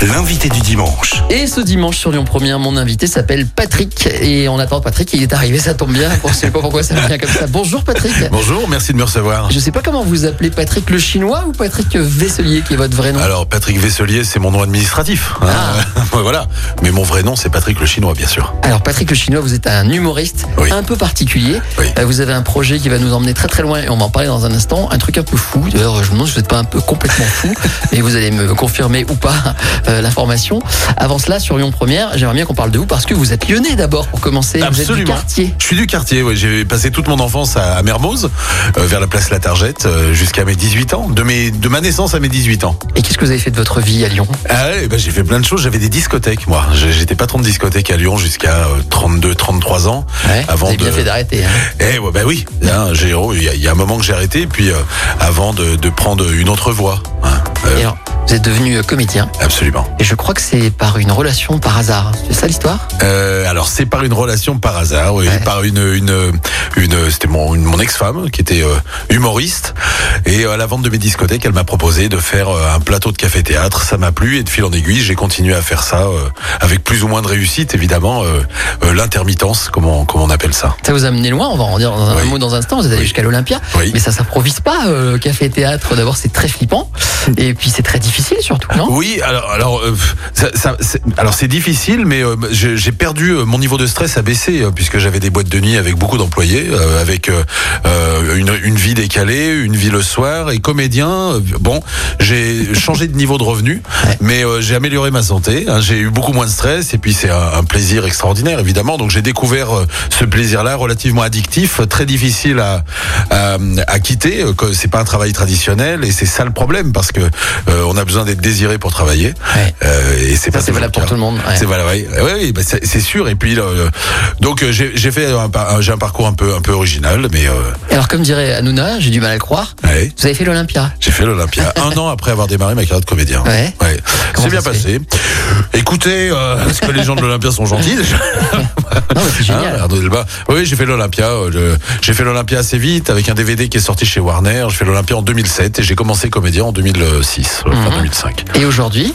L'invité du dimanche. Et ce dimanche sur Lyon Première, mon invité s'appelle Patrick. Et on attend Patrick, il est arrivé, ça tombe bien. On sait pas pourquoi ça vient comme ça. Bonjour Patrick. Bonjour, merci de me recevoir. Je sais pas comment vous appelez Patrick le chinois ou Patrick Vesselier qui est votre vrai nom. Alors Patrick Vesselier, c'est mon nom administratif. hein. voilà. Mais mon vrai nom, c'est Patrick le Chinois, bien sûr. Alors Patrick le chinois, vous êtes un humoriste Oui. un peu particulier. Oui. Euh, Vous avez un projet qui va nous emmener très très loin et on va en parler dans un instant. Un truc un peu fou. D'ailleurs, je me demande si vous n'êtes pas un peu complètement fou, mais vous allez me confirmer ou pas euh, l'information. Avant cela, sur Lyon Première, j'aimerais bien qu'on parle de vous parce que vous êtes lyonnais d'abord pour commencer. Vous êtes du Absolument. quartier. Je suis du quartier, ouais. j'ai passé toute mon enfance à, Mermoz, euh, vers la place La Targette, euh, jusqu'à mes 18 ans. De, mes, de ma naissance à mes 18 ans. Et qu'est-ce que vous avez fait de votre vie à Lyon? Ah ouais, bah, j'ai fait plein de choses. J'avais des discothèques, moi. J'étais patron de discothèque à Lyon jusqu'à 32, 33 ans. Vous avez de... bien fait d'arrêter. hein. Eh ouais, bah oui, hein, il y, y a un moment que j'ai arrêté, puis euh, avant de, de prendre une autre voie. hein. Euh, Et alors, vous êtes devenu euh, comédien. absolument. Et je crois que c'est par une relation par hasard. C'est ça l'histoire? Euh, alors c'est par une relation par hasard, oui, Ouais. par une une une c'était mon une- mon ex-femme qui était euh, humoriste et euh, à la vente de mes discothèques, elle m'a proposé de faire euh, un plateau de café théâtre, ça m'a plu et de fil en aiguille, j'ai continué à faire ça euh, avec plus ou moins de réussite évidemment l'intermittence comme on comme on appelle ça. Ça vous a amené loin, on va en dire dans un Oui. mot dans un instant. Vous êtes allé Oui. jusqu'à l'Olympia. Oui. Mais ça s'improvise pas, café théâtre. D'abord, c'est très flippant. Et puis, c'est très difficile surtout, non? Oui, alors alors euh, ça, ça- c'est- alors c'est difficile, mais euh, j'ai j'ai perdu euh, mon niveau de stress a baissé euh, puisque j'avais des boîtes de nuit avec beaucoup d'employés, euh, avec euh, une, une vie décalée, une vie le soir et comédien. bon, j'ai changé de niveau de revenu, Ouais. mais j'ai amélioré ma santé. hein, j'ai eu beaucoup moins de stress et puis c'est un, un plaisir extraordinaire évidemment. Donc j'ai découvert ce plaisir-là relativement addictif, très difficile à à, à quitter. que C'est pas un travail traditionnel et c'est ça le problème parce que on a besoin d'être désiré pour travailler. Ouais. Euh, et c'est Ça, pas c'est valable le pour tout le monde. ouais. C'est valable, oui, oui, bah, c'est sûr. Et puis euh, donc euh, j'ai fait un, j'ai un parcours un peu un peu original, mais euh, Alors, comme dirait Hanouna, j'ai du mal à le croire. ouais, Vous avez fait l'Olympia. j'ai fait l'Olympia un an après avoir démarré ma carrière de comédien. Ouais. C'est bien passé. Écoutez, euh, est-ce que les gens de l'Olympia sont gentils déjà Non, mais c'est génial. Hein, Arnaud Delbas. Oui, j'ai fait l'Olympia. euh, J'ai fait l'Olympia assez vite avec un DVD qui est sorti chez Warner. J'ai fait l'Olympia en 2007 et j'ai commencé comédien en 2006, euh, fin. 2005. Et aujourd'hui,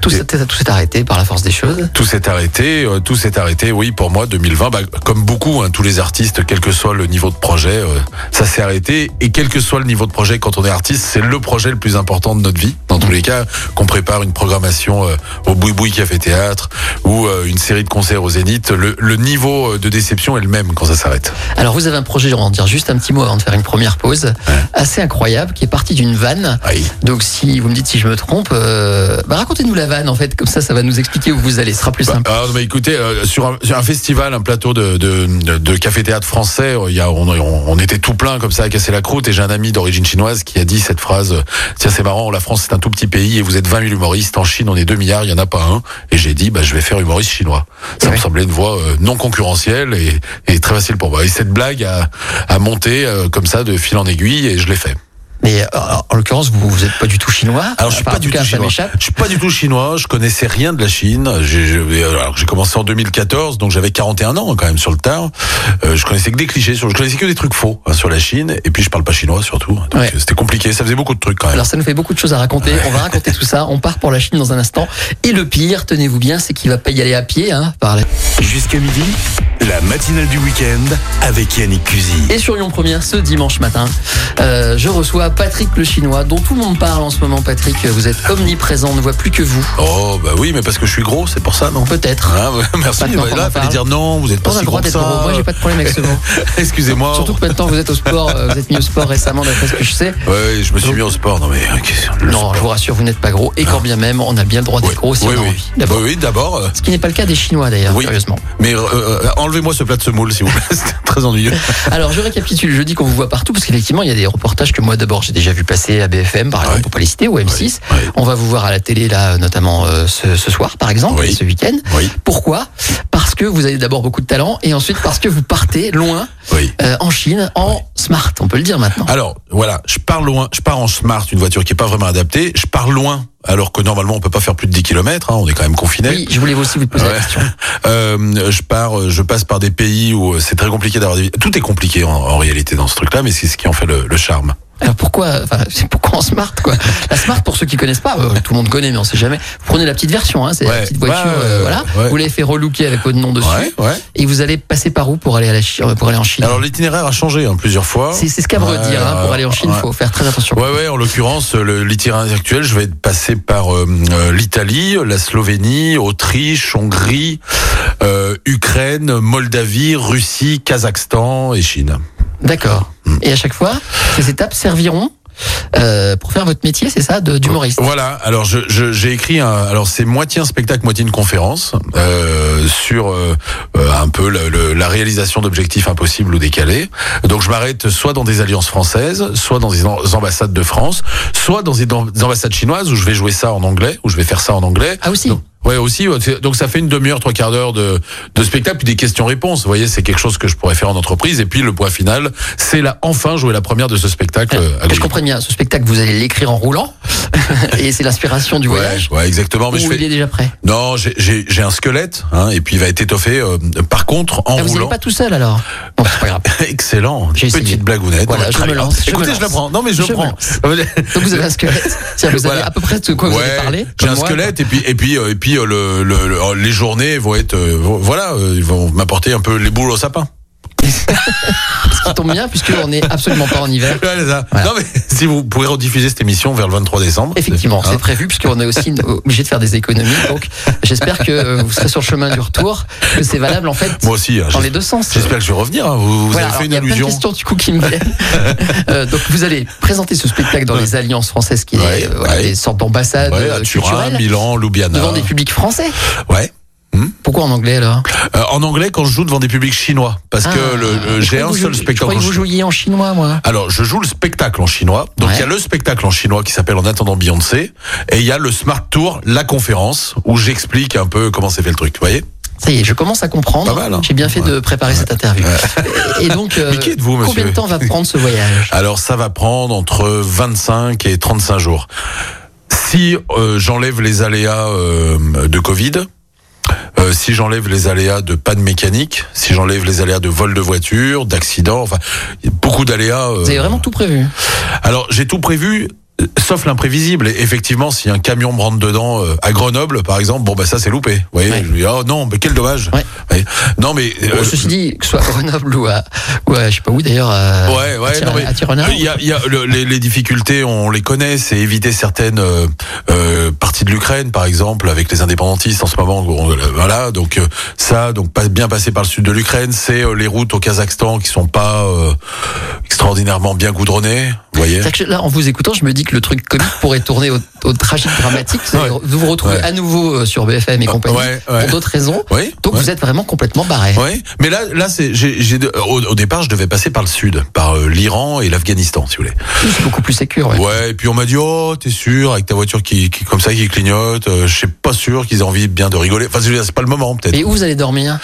tout Et- s'est tout s'est arrêté par la force des choses. Tout s'est arrêté, euh, tout s'est arrêté. Oui, pour moi, 2020, bah, comme beaucoup, hein, tous les artistes, quel que soit le niveau de projet, euh, ça s'est arrêté. Et quel que soit le niveau de projet, quand on est artiste, c'est le projet le plus important de notre vie. Dans tous les cas, qu'on prépare une programmation euh, au Boui Boui Café Théâtre ou euh, une série de concerts au Zénith, le, le niveau euh, de déception est le même quand ça s'arrête. Alors, vous avez un projet, je vais en dire juste un petit mot avant de faire une première pause, assez incroyable, qui est parti d'une vanne. Oui. Donc, si vous me dites si je me trompe, euh, bah, racontez-nous la vanne, en fait. Comme ça, ça va nous expliquer où vous allez. Ce sera plus Bah, simple. alors, bah, écoutez, euh, sur, un, sur un festival, un plateau de, de, de, de café-théâtre français, il y a, on, on, on était tout plein comme ça à casser la croûte et j'ai un ami d'origine chinoise qui a dit cette phrase, tiens c'est marrant, la France c'est un tout petit pays et vous êtes 20 000 humoristes, en Chine on est 2 milliards, il y en a pas un. Et j'ai dit, bah, je vais faire humoriste chinois. Ça Ouais. me semblait une voie euh, non concurrentielle et, et très facile pour moi. Et cette blague a, a monté euh, comme ça de fil en aiguille et je l'ai fait. Mais euh, en l'occurrence, vous vous êtes pas du tout chinois. Alors je suis pas du tout cas, tout ça chinois. Je suis pas du tout chinois. Je connaissais rien de la Chine. J'ai j'ai- alors j'ai commencé en 2014, donc j'avais 41 ans quand même sur le tard. Euh, je connaissais que des clichés, sur, je connaissais que des trucs faux hein, sur la Chine. Et puis je parle pas chinois surtout. Donc Ouais. c'était compliqué. Ça faisait beaucoup de trucs quand même. Alors ça nous fait beaucoup de choses à raconter. On va raconter tout ça. On part pour la Chine dans un instant. Et le pire, tenez-vous bien, c'est qu'il va pas y aller à pied. Hein, par la- Jusqu'à midi, la matinale du week-end avec Yannick Cusy. Et sur Lyon Première, ce dimanche matin, euh, je reçois Patrick le Chinois, dont tout le monde parle en ce moment. Patrick, vous êtes omniprésent, on ne voit plus que vous. Oh bah oui, mais parce que je suis gros, c'est pour ça, non? Peut-être. Ouais, Merci. Maintenant en là, fallait parle. dire non. Vous êtes pas On si gros que ça. gros. Moi, j'ai pas de problème avec ce mot. Excusez-moi. Surtout que maintenant, vous êtes au sport, euh, vous êtes mis au sport récemment, d'après ce que je sais. Ouais, je me suis mis au sport. Non mais euh, qu'est-ce- le Non, sport. je vous rassure, vous n'êtes pas gros. Et quand bien même, on a bien le droit d'être Oui, gros si oui, on a oui. envie. D'abord. Oui, oui, d'abord. euh, Ce qui n'est pas le cas des Chinois d'ailleurs, Oui. curieusement. Mais euh, euh, enlevez-moi ce plat de semoule, s'il vous plaît. C'était très ennuyeux. Alors, je récapitule. Je dis qu'on vous voit partout parce qu'effectivement, il y a des reportages que moi d'abord j'ai déjà vu passer à BFM, par exemple, Ouais. pour pas les citer, ou M6. Ouais, ouais. On va vous voir à la télé là, notamment euh, ce, ce soir, par exemple, Oui. ce week-end. Oui, Pourquoi? Parce que vous avez d'abord beaucoup de talent et ensuite parce que vous partez loin oui. euh, en Chine en smart, on peut le dire maintenant. Alors voilà, je pars loin, je pars en smart, une voiture qui est pas vraiment adaptée. Je pars loin, alors que normalement on peut pas faire plus de 10 km, hein, on est quand même confiné. Oui, je voulais aussi vous poser la Ouais. question. Euh, je pars, je passe par des pays où c'est très compliqué d'avoir des... Tout est compliqué en, en réalité dans ce truc-là, mais c'est ce qui en fait le, le charme. Alors pourquoi, enfin, c'est pourquoi en smart quoi La smart pour ceux qui connaissent pas, euh, tout le monde connaît mais on sait jamais. Vous prenez la petite version, hein, c'est la Ouais. petite voiture, Ouais, euh, voilà. ouais. Vous l'avez fait relooker avec votre nom dessus Ouais, et vous allez passer par où pour aller à la Chi- euh, pour aller en Chine? Alors l'itinéraire a changé hein, plusieurs fois. C'est ce qu'à me redire. Hein, pour aller en Chine, ouais. faut faire très attention. Ouais, ouais, en l'occurrence, l'itinéraire actuel, je vais passer par euh, euh, l'Italie, la Slovénie, Autriche, Hongrie, euh, Ukraine, Moldavie, Russie, Kazakhstan et Chine. D'accord. Et à chaque fois, ces étapes serviront euh, pour faire votre métier, c'est ça, d'humoriste. Voilà. Alors je je- j'ai écrit un. Alors c'est moitié un spectacle, moitié une conférence euh, sur euh, euh, un peu le- le- la réalisation d'objectifs impossibles ou décalés. Donc je m'arrête soit dans des alliances françaises, soit dans des am- ambassades de France, soit dans des ambassades chinoises où je vais jouer ça en anglais, où je vais faire ça en anglais. Ah aussi. Donc, Ouais, aussi. ouais, Donc ça fait une demi-heure, trois quarts d'heure de, de spectacle, puis des questions-réponses. Vous voyez, c'est quelque chose que je pourrais faire en entreprise. Et puis le point final, c'est là enfin jouer la première de ce spectacle. euh, à Que je comprenne bien, ce spectacle, vous allez l'écrire en roulant, et c'est l'inspiration du Ouais, voyage. ouais, exactement. Mais ou je fais... il est déjà prêt. Non, j'ai- j'ai j'ai un squelette, hein, et puis il va être étoffé. euh, par contre, en Ah, vous roulant. pas tout seul alors? Bon, pas grave. Excellent. J'ai essayé. Petite blagounette. Voilà, je me lance, je me Écoutez, je la lance. prends. Non, mais je, Je prends. Donc vous avez un squelette. Vous Voilà. à peu près de quoi vous Ouais, allez parler. J'ai comme un moi. squelette et puis et puis euh, et puis euh, le, le- le- les journées vont être euh, voilà euh, ils vont m'apporter un peu les boules au sapin. Qui tombe bien puisqu'on n'est absolument pas en hiver. Ouais, ça. Voilà. Non mais si vous pourrez rediffuser cette émission vers le 23 décembre. Effectivement, Hein c'est prévu puisqu'on est aussi obligé de faire des économies. Donc, j'espère que euh, vous serez sur le chemin du retour, que c'est valable en fait Moi aussi. hein, dans les deux sens. J'espère que je vais revenir. hein. Vous, vous Voilà, avez fait une y a plein de allusion. questions du coup qui me viennent. Euh, donc vous allez présenter ce spectacle dans les alliances françaises qui Ouais, est euh, voilà, ouais. des sortes d'ambassades Ouais, à euh, Turin, culturelles Milan, Ljubljana. devant des publics français. Ouais. Pourquoi en anglais alors Euh, en anglais, quand je joue devant des publics chinois, parce Ah, que le- je j'ai un vous seul Je spectacle. en que vous jouiez en chinois, moi. Alors, je joue le spectacle en chinois. Donc, Ouais. il y a le spectacle en chinois qui s'appelle En attendant Beyoncé. Et il y a le Smart Tour, la conférence, où j'explique un peu comment c'est fait le truc. Vous voyez? Ça y est, je commence à comprendre. Hein. J'ai bien fait de préparer cette interview. Et donc, euh, monsieur combien de temps va prendre ce voyage? Alors, ça va prendre entre 25 et 35 jours. Si euh, j'enlève les aléas euh, de Covid, euh, si j'enlève les aléas de panne mécanique, si j'enlève les aléas de vol de voiture, d'accident, enfin, beaucoup d'aléas. euh, Vous avez vraiment tout prévu Alors j'ai tout prévu. Euh, Sauf l'imprévisible. Effectivement, si un camion me rentre dedans euh, à Grenoble, par exemple, bon bah ça c'est loupé. Vous voyez, Ouais. je dis oh non, mais quel dommage. Ouais. Ouais. Non mais euh, Bon, Ceci dit, que ce soit à Grenoble ou à, ou à je sais pas où d'ailleurs, à, Ouais, ouais, à, non, mais il y a, y a le- les, les difficultés, on les connaît, c'est éviter certaines euh, euh, parties de l'Ukraine, par exemple, avec les indépendantistes en ce moment. euh, voilà, donc euh, ça, donc pas bien passer par le sud de l'Ukraine, c'est euh, les routes au Kazakhstan qui sont pas euh, extraordinairement bien goudronnées. Vous voyez que là, en vous écoutant, je me dis que le truc comique pourrait tourner au, au tragique dramatique. Ouais. vous vous retrouvez Ouais. à nouveau euh, sur BFM et compagnie Ouais, pour d'autres raisons. Donc vous êtes vraiment complètement barré. Mais là, là, c'est, j'ai, au, au départ, je devais passer par le sud, par euh, l'Iran et l'Afghanistan, si vous voulez. C'est beaucoup plus sécure. Ouais. Et puis on m'a dit, oh, t'es sûr, avec ta voiture qui, qui comme ça, qui clignote, euh, je suis pas sûr qu'ils aient envie bien de rigoler. Enfin, c'est pas le moment, peut-être. Et où vous allez dormir?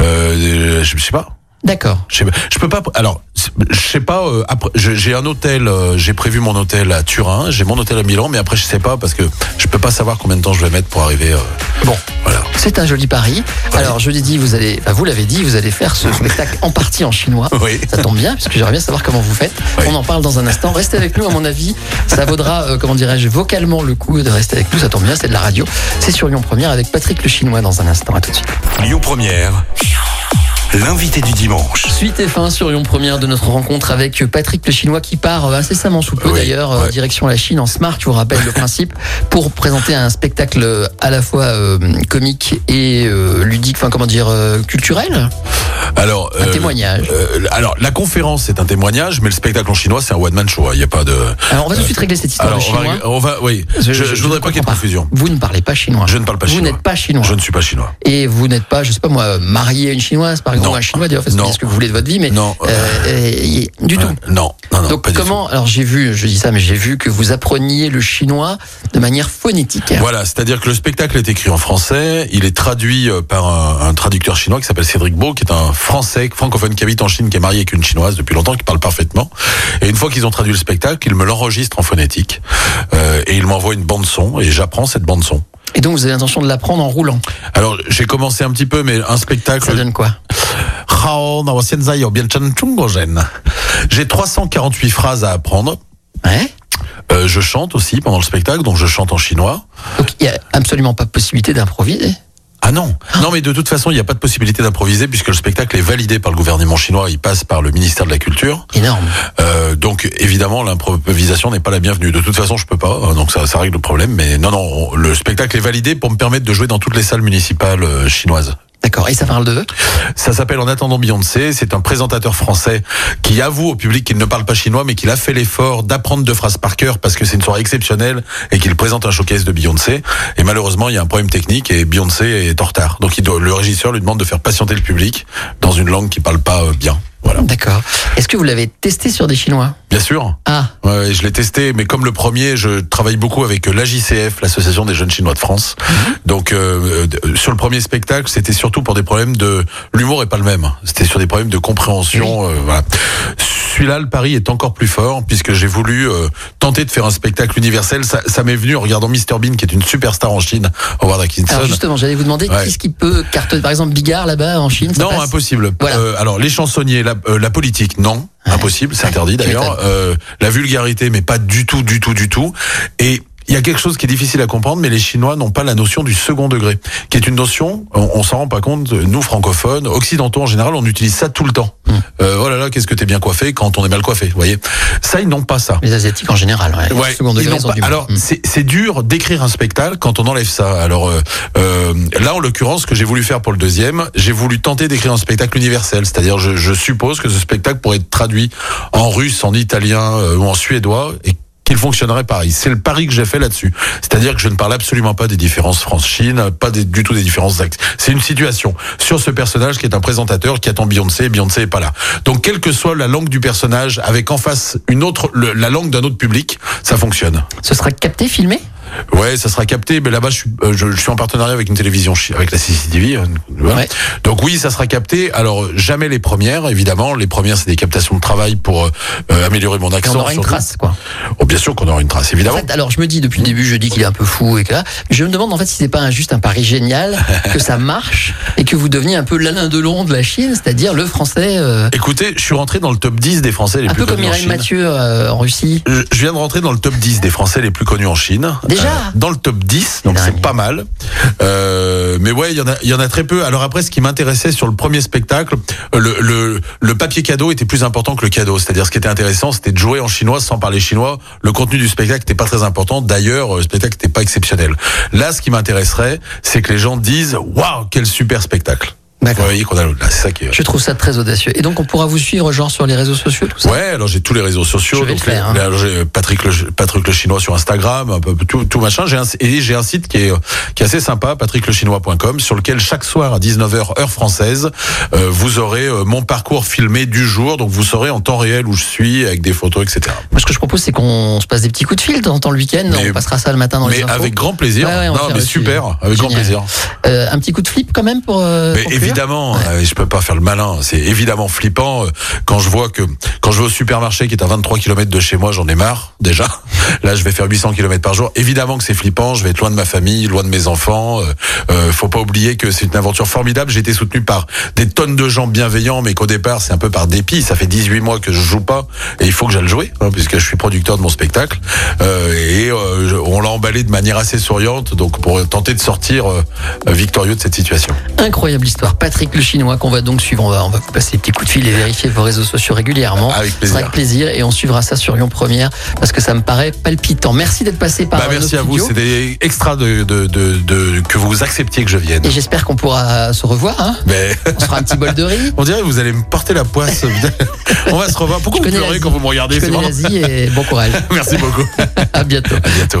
Euh, je sais pas. D'accord. Je peux pas. Alors, je sais pas. euh, après, j'ai un hôtel. euh, j'ai prévu mon hôtel à Turin. J'ai mon hôtel à Milan, mais après, je sais pas parce que je peux pas savoir combien de temps je vais mettre pour arriver. euh, Bon, voilà. c'est un joli pari. Alors, je l'ai dit, vous allez, enfin, vous l'avez dit, vous allez faire ce spectacle en partie en chinois. Oui. Ça tombe bien, puisque j'aimerais bien savoir comment vous faites. Oui. On en parle dans un instant. Restez avec nous, à mon avis. Ça vaudra, euh, comment dirais-je, vocalement le coup de rester avec nous. Ça tombe bien, c'est de la radio. C'est sur Lyon Première avec Patrick le Chinois dans un instant. À tout de suite. Lyon Première, l'invité du dimanche. Suite et fin sur Lyon Première de notre rencontre avec Patrick le Chinois qui part euh, incessamment sous peu Oui, d'ailleurs, euh, ouais. direction la Chine en smart, je vous rappelle le principe, pour présenter un spectacle euh, à la fois euh, comique et euh, ludique, enfin comment dire, euh, culturel, Alors. un euh, témoignage. euh, alors, la conférence c'est un témoignage, mais le spectacle en chinois c'est un one man show. hein. Il y a pas de. Alors on va tout de suite régler cette histoire Alors, de on va, chinois. on va, oui. Je, je, voudrais pas qu'il y ait de confusion. Vous ne parlez pas chinois. Je ne parle pas Vous chinois. n'êtes pas chinois. Je ne suis pas chinois. Et vous n'êtes pas, je sais pas moi, marié à une chinoise par exemple ou Non. un chinois d'ailleurs, faites Non. ce que vous voulez de votre vie, mais Non. euh, et- du tout. Euh, non, non, non, Donc tout. comment Alors j'ai vu, je dis ça, mais j'ai vu que vous appreniez le chinois de manière phonétique. Voilà, c'est-à-dire que le spectacle est écrit en français, il est traduit euh, par un, un traducteur chinois qui s'appelle Cédric Beau, qui est un français francophone qui habite en Chine, qui est marié avec une chinoise depuis longtemps, qui parle parfaitement. Et une fois qu'ils ont traduit le spectacle, ils me l'enregistrent en phonétique euh, et ils m'envoient une bande son et j'apprends cette bande son. Et donc vous avez l'intention de l'apprendre en roulant. Alors j'ai commencé un petit peu, mais un spectacle. Ça donne quoi. J'ai 348 phrases à apprendre. Ouais. Euh, je chante aussi pendant le spectacle, donc je chante en chinois. Donc il y a absolument pas possibilité d'improviser. Ah non, non mais de toute façon il n'y a pas de possibilité d'improviser puisque le spectacle est validé par le gouvernement chinois, il passe par le ministère de la Culture. Énorme. Euh, donc évidemment l'improvisation n'est pas la bienvenue. De toute façon je peux pas, hein, donc ça, ça règle le problème. Mais non non, on- le spectacle est validé pour me permettre de jouer dans toutes les salles municipales euh, chinoises. D'accord. Et ça parle de? Ça s'appelle En attendant Beyoncé. C'est un présentateur français qui avoue au public qu'il ne parle pas chinois, mais qu'il a fait l'effort d'apprendre deux phrases par cœur parce que c'est une soirée exceptionnelle et qu'il présente un showcase de Beyoncé. Et malheureusement, il y a un problème technique et Beyoncé est en retard. Donc il doit- le régisseur lui demande de faire patienter le public dans une langue qui parle pas euh, bien. Voilà. D'accord. Est-ce que vous l'avez testé sur des Chinois? Bien sûr. Ah, Ouais, je l'ai testé, mais comme le premier, je travaille beaucoup avec l'AJCF, l'Association des jeunes chinois de France. Donc, euh, euh, sur le premier spectacle, c'était surtout pour des problèmes de l'humour est pas le même. C'était sur des problèmes de compréhension. euh, voilà. Celui-là, le pari est encore plus fort puisque j'ai voulu euh, tenter de faire un spectacle universel. Ça, ça m'est venu en regardant Mr Bean, qui est une superstar en Chine, Howard Atkinson. alors justement, j'allais vous demander Ouais. qu'est-ce qui peut cartonner, par exemple, Bigard là-bas en Chine. ça Non, passe? impossible. Voilà. Euh, alors, les chansonniers, la, euh, la politique, non. Ouais. Impossible, c'est interdit d'ailleurs. Euh, la vulgarité, mais pas du tout, du tout, du tout. Et il y a quelque chose qui est difficile à comprendre, mais les Chinois n'ont pas la notion du second degré, qui est une notion, on, on s'en rend pas compte, nous francophones, occidentaux en général, on utilise ça tout le temps. Hmm. Euh, oh là là, qu'est-ce que t'es bien coiffé quand on est mal coiffé, vous voyez Ça, ils n'ont pas ça. Les Asiatiques en général, ouais. Ouais, Second degré, ils pas-. Alors c'est c'est dur d'écrire un spectacle quand on enlève ça. Alors euh, euh, là en l'occurrence, ce que j'ai voulu faire pour le deuxième, j'ai voulu tenter d'écrire un spectacle universel. C'est-à-dire, je, je suppose que ce spectacle pourrait être traduit en russe, en italien euh, ou en suédois et qu'il fonctionnerait pareil. C'est le pari que j'ai fait là-dessus. C'est-à-dire que je ne parle absolument pas des différences France-Chine, pas des- du tout des différences d'actes. C'est une situation sur ce personnage qui est un présentateur qui attend Beyoncé et Beyoncé est pas là. Donc quelle que soit la langue du personnage, avec en face une autre, le- la langue d'un autre public, ça fonctionne. Ce sera capté, filmé? Ouais, ça sera capté. Mais là-bas, je suis, euh, je, je suis en partenariat avec une télévision, avec la CCTV. euh, voilà. Ouais. Donc oui, ça sera capté. Alors jamais les premières, évidemment. Les premières, c'est des captations de travail pour euh, euh, améliorer mon accent. on aura une trace, quoi. Oh, bien sûr qu'on aura une trace, En évidemment. fait, alors je me dis depuis le début, je dis qu'il est un peu fou et que là, je me demande en fait si c'est pas un- juste un pari génial, que ça marche et que vous deveniez un peu l'Alain Delon de la Chine, c'est-à-dire le français, euh, Écoutez, je suis rentré dans le top 10 des Français les un plus peu comme connus en Mireille Chine. Mathieu euh, en Russie. Je je viens de rentrer dans le top 10 des Français les plus connus en Chine. Euh, Déjà Dans le top 10, donc c'est pas mal. Euh, mais ouais, il y en a, y en a très peu. Alors après, ce qui m'intéressait sur le premier spectacle, le, le, le papier cadeau était plus important que le cadeau. C'est-à-dire, ce qui était intéressant, c'était de jouer en chinois sans parler chinois. Le contenu du spectacle n'était pas très important. D'ailleurs, le spectacle n'était pas exceptionnel. Là, ce qui m'intéresserait, c'est que les gens disent, waouh, quel super spectacle. Vous D'accord. voyez qu'on a, là, c'est ça qui est. Je trouve ça très audacieux. Et donc on pourra vous suivre genre sur les réseaux sociaux, tout ça? Ouais, alors j'ai tous les réseaux sociaux. Je vais donc le faire, les- hein. Patrick le, Patrick le chinois sur Instagram, un peu tout, tout machin. J'ai un, et j'ai un site qui est qui est assez sympa, patricklechinois.com, sur lequel chaque soir à 19h heure française, euh, vous aurez euh, mon parcours filmé du jour, donc vous saurez en temps réel où je suis avec des photos, etc. Moi ce que je propose c'est qu'on se passe des petits coups de fil en temps le week-end. Mais- On passera ça le matin dans les Mais infos. avec grand plaisir. Ouais, ouais, on non, mais super, avec grand Génial. plaisir. Euh, un petit coup de flip quand même pour. euh, conclure évidemment, euh, je peux pas faire le malin. C'est évidemment flippant euh, quand je vois que quand je vais au supermarché qui est à 23 km de chez moi, j'en ai marre déjà. Là, je vais faire 800 km par jour. Évidemment que c'est flippant. Je vais être loin de ma famille, loin de mes enfants. Euh, euh, faut pas oublier que c'est une aventure formidable. J'ai été soutenu par des tonnes de gens bienveillants, mais qu'au départ, c'est un peu par dépit. Ça fait 18 mois que je joue pas et il faut que j'aille jouer hein, puisque je suis producteur de mon spectacle. Euh, et euh, on l'a emballé de manière assez souriante, donc pour tenter de sortir victorieux de cette situation. Incroyable histoire. Patrick le Chinois qu'on va donc suivre. On va, on va vous passer des petits coups de fil et vérifier vos réseaux sociaux régulièrement. Avec sera plaisir. avec plaisir et on suivra ça sur Lyon Première parce que ça me paraît palpitant. Merci d'être passé par Bah, merci à vous, c'était extra de, de, de, de- que vous acceptiez que je vienne. Et j'espère qu'on pourra se revoir. Hein Mais on se fera un petit bol de riz. on dirait que vous allez me porter la poisse. on va se revoir. Pourquoi Je vous pleurez quand vous me regardez? C'est et bon courage. Merci beaucoup. À bientôt. À bientôt.